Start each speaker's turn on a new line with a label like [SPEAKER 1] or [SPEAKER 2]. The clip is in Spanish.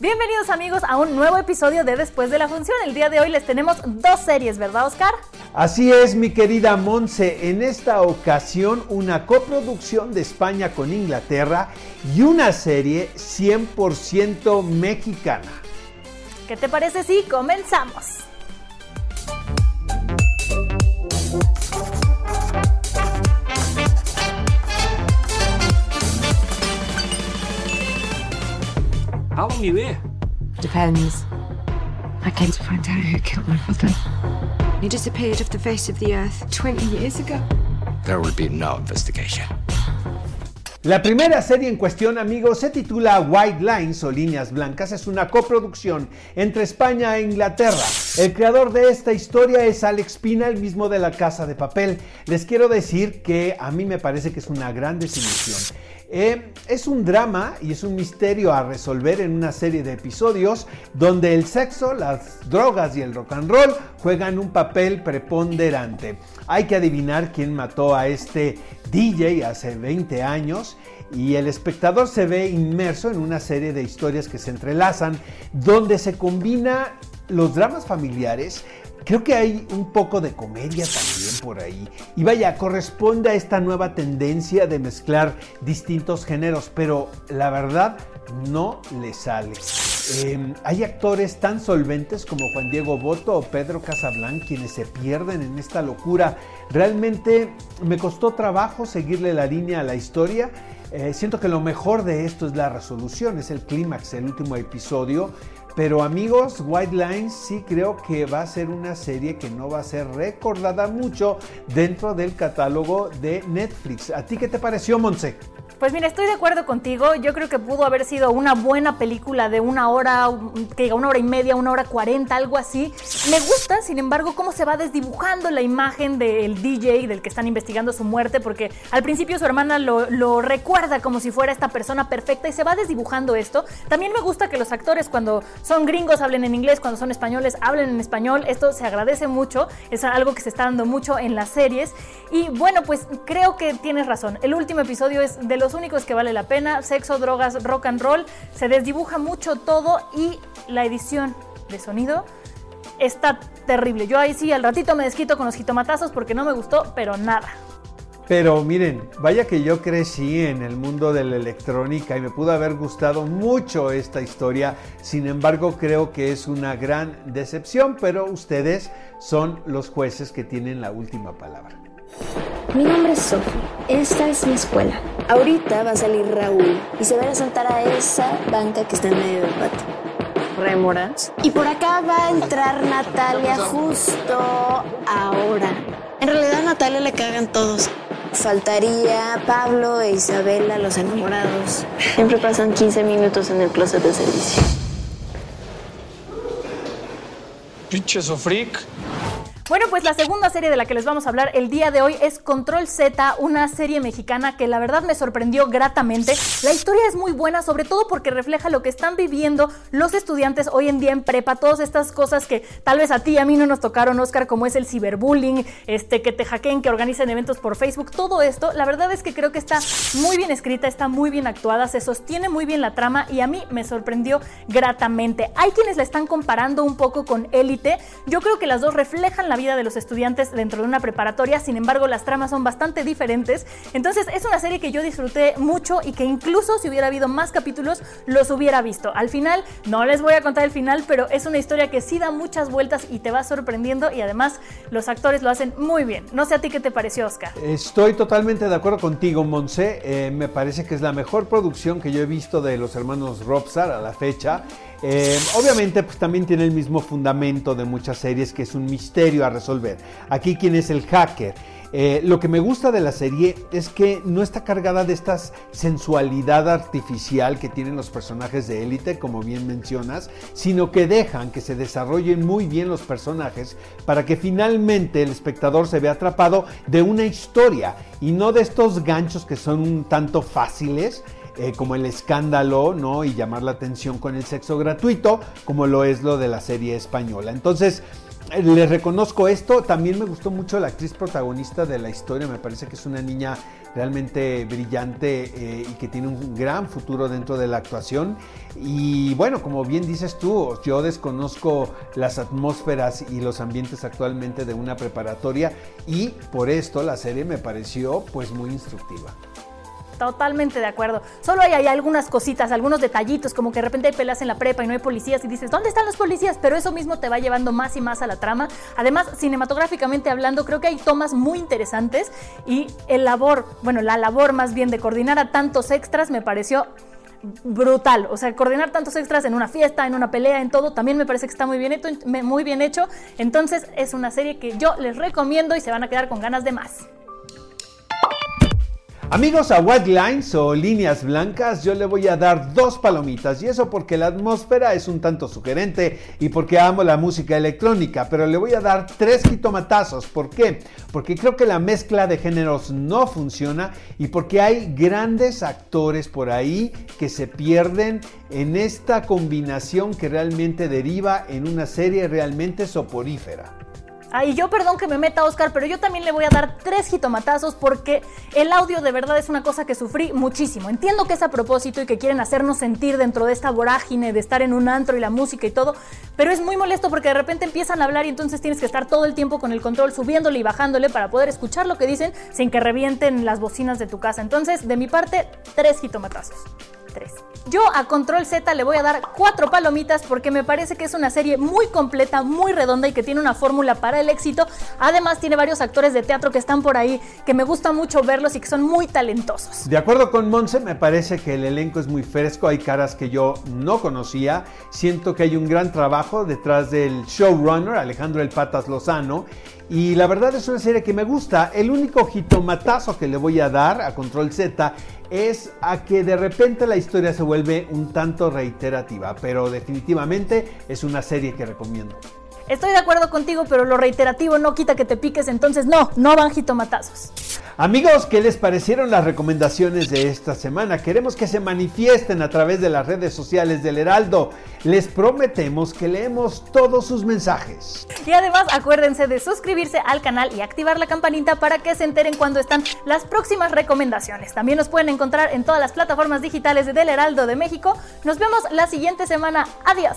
[SPEAKER 1] Bienvenidos amigos a un nuevo episodio de Después de la Función. El día de hoy les tenemos dos series, ¿verdad Oscar?
[SPEAKER 2] Así es, mi querida Monse. En esta ocasión, una coproducción de España con Inglaterra y una serie 100% mexicana.
[SPEAKER 1] ¿Qué te parece si comenzamos?
[SPEAKER 3] How long are you here?
[SPEAKER 4] Depends. I came to find out who killed my father. He disappeared off the face of the earth 20 years ago.
[SPEAKER 3] There will be no investigation.
[SPEAKER 2] La primera serie en cuestión, amigos, se titula White Lines o Líneas Blancas. Es una coproducción entre España e Inglaterra. El creador de esta historia es Alex Pina, el mismo de La Casa de Papel. Les quiero decir que a mí me parece que es una gran desilusión. Eh, es un drama y es un misterio a resolver en una serie de episodios donde el sexo, las drogas y el rock and roll juegan un papel preponderante. Hay que adivinar quién mató a este DJ hace 20 años y el espectador se ve inmerso en una serie de historias que se entrelazan donde se combina los dramas familiares Creo que hay un poco de comedia también por ahí. Y vaya, corresponde a esta nueva tendencia de mezclar distintos géneros, pero la verdad no le sale. Em, hay actores tan solventes como Juan Diego Boto o Pedro Casablan quienes se pierden en esta locura. Realmente me costó trabajo seguirle la línea a la historia. Eh, siento que lo mejor de esto es la resolución, es el clímax, el último episodio pero amigos, White Lines sí creo que va a ser una serie que no va a ser recordada mucho dentro del catálogo de Netflix. ¿A ti qué te pareció, Monse?
[SPEAKER 1] Pues mira, estoy de acuerdo contigo. Yo creo que pudo haber sido una buena película de una hora, que diga una hora y media, una hora cuarenta, algo así. Me gusta, sin embargo, cómo se va desdibujando la imagen del DJ, del que están investigando su muerte, porque al principio su hermana lo, lo recuerda como si fuera esta persona perfecta y se va desdibujando esto. También me gusta que los actores cuando son gringos hablen en inglés, cuando son españoles hablen en español. Esto se agradece mucho, es algo que se está dando mucho en las series. Y bueno, pues creo que tienes razón. El último episodio es de los únicos que vale la pena. Sexo, drogas, rock and roll. Se desdibuja mucho todo y la edición de sonido está terrible. Yo ahí sí al ratito me desquito con los jitomatazos porque no me gustó, pero nada.
[SPEAKER 2] Pero miren, vaya que yo crecí en el mundo de la electrónica y me pudo haber gustado mucho esta historia. Sin embargo, creo que es una gran decepción, pero ustedes son los jueces que tienen la última palabra.
[SPEAKER 5] Mi nombre es Sophie. Esta es mi escuela. Ahorita va a salir Raúl y se va a sentar a esa banca que está en medio del patio. ¿Remoras? Y por acá va a entrar Natalia justo ahora. En realidad a Natalia le cagan todos. Faltaría Pablo e Isabela, los enamorados. Siempre pasan 15 minutos en el closet de servicio.
[SPEAKER 3] Pinche sofric.
[SPEAKER 1] Bueno, pues la segunda serie de la que les vamos a hablar el día de hoy es Control Z, una serie mexicana que la verdad me sorprendió gratamente. La historia es muy buena, sobre todo porque refleja lo que están viviendo los estudiantes hoy en día en prepa, todas estas cosas que tal vez a ti y a mí no nos tocaron, Oscar, como es el ciberbullying, este, que te hackeen, que organicen eventos por Facebook, todo esto, la verdad es que creo que está muy bien escrita, está muy bien actuada, se sostiene muy bien la trama y a mí me sorprendió gratamente. Hay quienes la están comparando un poco con Élite, yo creo que las dos reflejan la vida de los estudiantes dentro de una preparatoria, sin embargo las tramas son bastante diferentes, entonces es una serie que yo disfruté mucho y que incluso si hubiera habido más capítulos los hubiera visto. Al final, no les voy a contar el final, pero es una historia que sí da muchas vueltas y te va sorprendiendo y además los actores lo hacen muy bien. No sé a ti qué te pareció, Oscar.
[SPEAKER 2] Estoy totalmente de acuerdo contigo, Monse. Eh, me parece que es la mejor producción que yo he visto de los hermanos Robsar a la fecha. Eh, obviamente, pues también tiene el mismo fundamento de muchas series, que es un misterio a resolver. Aquí, ¿quién es el hacker? Eh, lo que me gusta de la serie es que no está cargada de esta sensualidad artificial que tienen los personajes de élite, como bien mencionas, sino que dejan que se desarrollen muy bien los personajes para que finalmente el espectador se vea atrapado de una historia y no de estos ganchos que son un tanto fáciles. Eh, como el escándalo, ¿no? Y llamar la atención con el sexo gratuito, como lo es lo de la serie española. Entonces, les reconozco esto. También me gustó mucho la actriz protagonista de la historia. Me parece que es una niña realmente brillante eh, y que tiene un gran futuro dentro de la actuación. Y bueno, como bien dices tú, yo desconozco las atmósferas y los ambientes actualmente de una preparatoria y por esto la serie me pareció pues muy instructiva.
[SPEAKER 1] Totalmente de acuerdo. Solo hay, hay, algunas cositas, algunos detallitos, como que de repente hay peleas en la prepa y no hay policías y dices, ¿dónde están los policías? Pero eso mismo te va llevando más y más a la trama. Además, cinematográficamente hablando, creo que hay tomas muy interesantes y el labor, bueno, la labor más bien de coordinar a tantos extras me pareció brutal. O sea, coordinar tantos extras en una fiesta, en una pelea, en todo, también me parece que está muy bien, hecho, muy bien hecho. Entonces, es una serie que yo les recomiendo y se van a quedar con ganas de más.
[SPEAKER 2] Amigos, a White Lines o líneas blancas yo le voy a dar dos palomitas y eso porque la atmósfera es un tanto sugerente y porque amo la música electrónica, pero le voy a dar tres jitomatazos. ¿Por qué? Porque creo que la mezcla de géneros no funciona y porque hay grandes actores por ahí que se pierden en esta combinación que realmente deriva en una serie realmente soporífera.
[SPEAKER 1] Ay, yo perdón que me meta Oscar, pero yo también le voy a dar tres jitomatazos porque el audio de verdad es una cosa que sufrí muchísimo. Entiendo que es a propósito y que quieren hacernos sentir dentro de esta vorágine de estar en un antro y la música y todo, pero es muy molesto porque de repente empiezan a hablar y entonces tienes que estar todo el tiempo con el control subiéndole y bajándole para poder escuchar lo que dicen sin que revienten las bocinas de tu casa. Entonces, de mi parte, tres jitomatazos. Tres. Yo a Control Z le voy a dar cuatro palomitas porque me parece que es una serie muy completa, muy redonda y que tiene una fórmula para el éxito. Además tiene varios actores de teatro que están por ahí, que me gusta mucho verlos y que son muy talentosos.
[SPEAKER 2] De acuerdo con Monse, me parece que el elenco es muy fresco, hay caras que yo no conocía. Siento que hay un gran trabajo detrás del showrunner Alejandro El Patas Lozano y la verdad es una serie que me gusta. El único jitomatazo que le voy a dar a Control Z es a que de repente la historia se vuelve un tanto reiterativa, pero definitivamente es una serie que recomiendo.
[SPEAKER 1] Estoy de acuerdo contigo, pero lo reiterativo no quita que te piques, entonces no, no van jitomatazos.
[SPEAKER 2] Amigos, ¿qué les parecieron las recomendaciones de esta semana? Queremos que se manifiesten a través de las redes sociales del Heraldo. Les prometemos que leemos todos sus mensajes.
[SPEAKER 1] Y además acuérdense de suscribirse al canal y activar la campanita para que se enteren cuando están las próximas recomendaciones. También nos pueden encontrar en todas las plataformas digitales del Heraldo de México. Nos vemos la siguiente semana. Adiós.